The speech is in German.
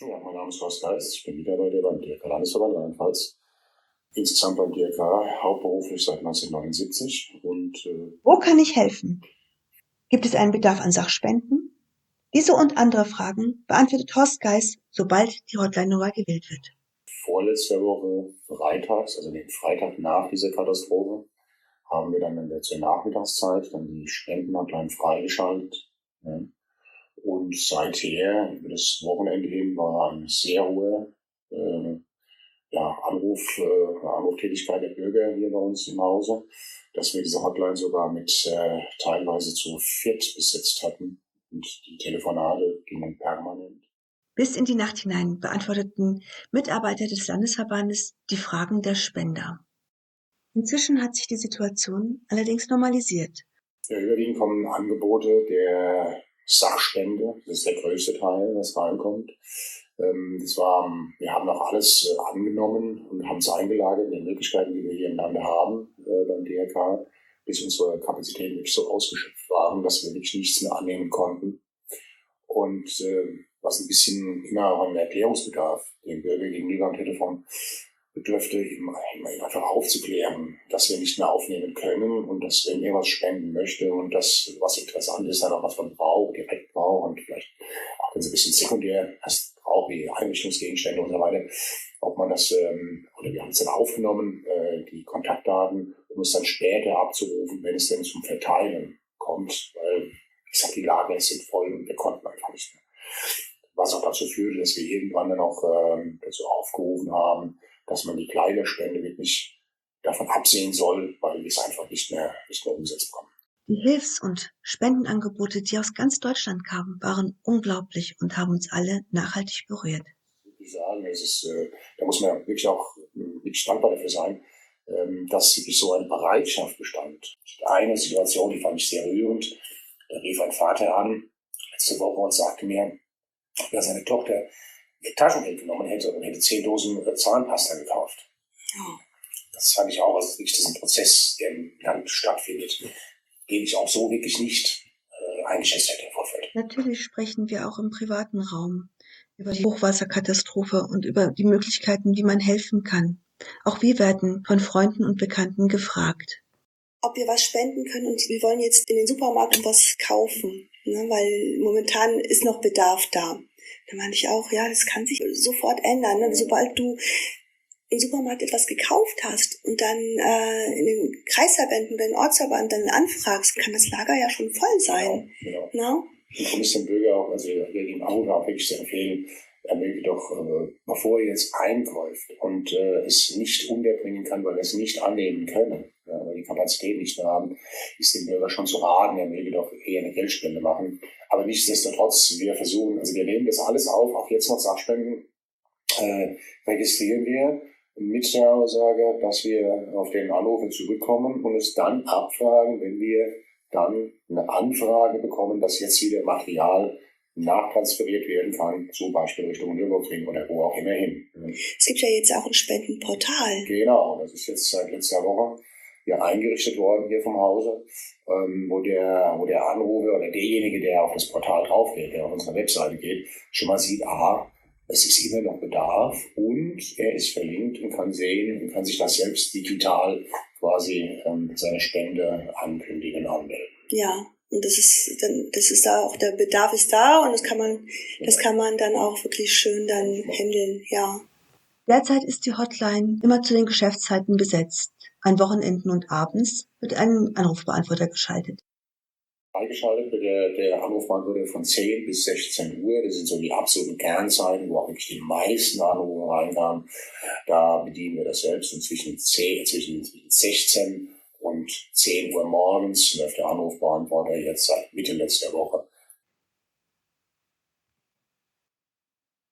Ja, mein Name ist Horst Geist, ich bin Mitarbeiter beim DRK Landesverband Rheinland-Pfalz. Insgesamt beim DRK hauptberuflich seit 1979 und äh Wo kann ich helfen? Gibt es einen Bedarf an Sachspenden? Diese und andere Fragen beantwortet Horst Geist, sobald die Hotline-Nummer gewählt wird. Vorletzte Woche freitags, also den Freitag nach dieser Katastrophe, haben wir dann in der zur Nachmittagszeit dann die Spendenhotline freigeschaltet. Ja. Und seither, über das Wochenende hin, war eine sehr hohe äh, ja, Anruf, äh, Anruftätigkeit der Bürger hier bei uns im Hause, dass wir diese Hotline sogar mit äh, teilweise zu viert besetzt hatten und die Telefonate gingen permanent. Bis in die Nacht hinein beantworteten Mitarbeiter des Landesverbandes die Fragen der Spender. Inzwischen hat sich die Situation allerdings normalisiert. Ja, überwiegend kommen Angebote der Sachspende, das ist der größte Teil, was reinkommt. Ähm, das war, wir haben auch alles äh, angenommen und haben es eingelagert in den Möglichkeiten, die wir hier im Lande haben äh, beim DRK, bis unsere Kapazitäten wirklich so ausgeschöpft waren, dass wir wirklich nichts mehr annehmen konnten. Und äh, was ein bisschen immer auch einen Erklärungsbedarf dem Bürger gegenüber am Telefon bedürfte, ihm, ihm einfach aufzuklären, dass wir nicht mehr aufnehmen können und dass, wenn er was spenden möchte und das, was interessant ist, dann auch was von braucht, direkt braucht und vielleicht auch ein bisschen sekundär erst auch wie Einrichtungsgegenstände und so weiter, ob man das, ähm, oder wir haben es dann aufgenommen, äh, die Kontaktdaten, um es dann später abzurufen, wenn es denn zum Verteilen kommt, weil ich sag, die Lager sind voll und wir konnten einfach nicht mehr. Was auch dazu führte, dass wir irgendwann dann auch ähm, dazu aufgerufen haben, dass man die Kleiderspende wirklich davon absehen soll, weil wir es einfach nicht mehr, nicht mehr umsetzen können. Die Hilfs- und Spendenangebote, die aus ganz Deutschland kamen, waren unglaublich und haben uns alle nachhaltig berührt. Ich sagen, es ist, äh, da muss man wirklich auch wirklich dankbar dafür sein, ähm, dass wirklich so eine Bereitschaft bestand. Eine Situation, die fand ich sehr rührend. Da rief ein Vater an, letzte Woche, und sagte mir, dass seine Tochter Taschengeld genommen hätte und hätte zehn Dosen Zahnpasta gekauft. Das fand ich auch, also wirklich, das ist ein Prozess, der im Land stattfindet den ich auch so wirklich nicht äh, eingeschätzt hätte im Vorfeld. Natürlich sprechen wir auch im privaten Raum über die Hochwasserkatastrophe und über die Möglichkeiten, wie man helfen kann. Auch wir werden von Freunden und Bekannten gefragt. Ob wir was spenden können und wir wollen jetzt in den Supermarkt was kaufen, ne, weil momentan ist noch Bedarf da. Da meinte ich auch, ja, das kann sich sofort ändern. Ne? Sobald du im Supermarkt etwas gekauft hast und dann äh, in den Kreisverbänden oder den Ortsverband dann anfragst, kann das Lager ja schon voll sein. Genau. genau. Ich muss dem Bürger auch, also wir geben auch wirklich sehr empfehlen, er möge doch, äh, bevor er jetzt einkauft und äh, es nicht unterbringen kann, weil er es nicht annehmen können, ja, weil die Kapazität nicht mehr haben, ist dem Bürger schon zu raten, er möge doch eher eine Geldspende machen. Aber nichtsdestotrotz, wir versuchen, also wir nehmen das alles auf, auch jetzt noch Sachspenden äh, registrieren wir mit der Aussage, dass wir auf den Anrufer zurückkommen und es dann abfragen, wenn wir dann eine Anfrage bekommen, dass jetzt wieder Material nachtransferiert werden kann, zum Beispiel Richtung Nürburgring oder wo auch immer hin. Es gibt ja jetzt auch ein Spendenportal. Genau, das ist jetzt seit letzter Woche ja eingerichtet worden hier vom Hause, ähm, wo der, wo der Anrufer oder derjenige, der auf das Portal drauf geht, der auf unsere Webseite geht, schon mal sieht, aha, es ist immer noch Bedarf und er ist verlinkt und kann sehen und kann sich das selbst digital quasi ähm, seine Spende ankündigen, anmelden. Ja, und das ist dann, das ist da auch der Bedarf ist da und das kann man, das kann man dann auch wirklich schön dann handeln, ja. Derzeit ist die Hotline immer zu den Geschäftszeiten besetzt. An Wochenenden und abends wird ein Anrufbeantworter geschaltet freigeschaltet wird der, der Anrufbeantworter von 10 bis 16 Uhr. Das sind so die absoluten Kernzeiten, wo auch wirklich die meisten Anrufe reinkamen. Da bedienen wir das selbst und zwischen, 10, zwischen 16 und 10 Uhr morgens läuft der Anrufbeantworter jetzt seit Mitte letzter Woche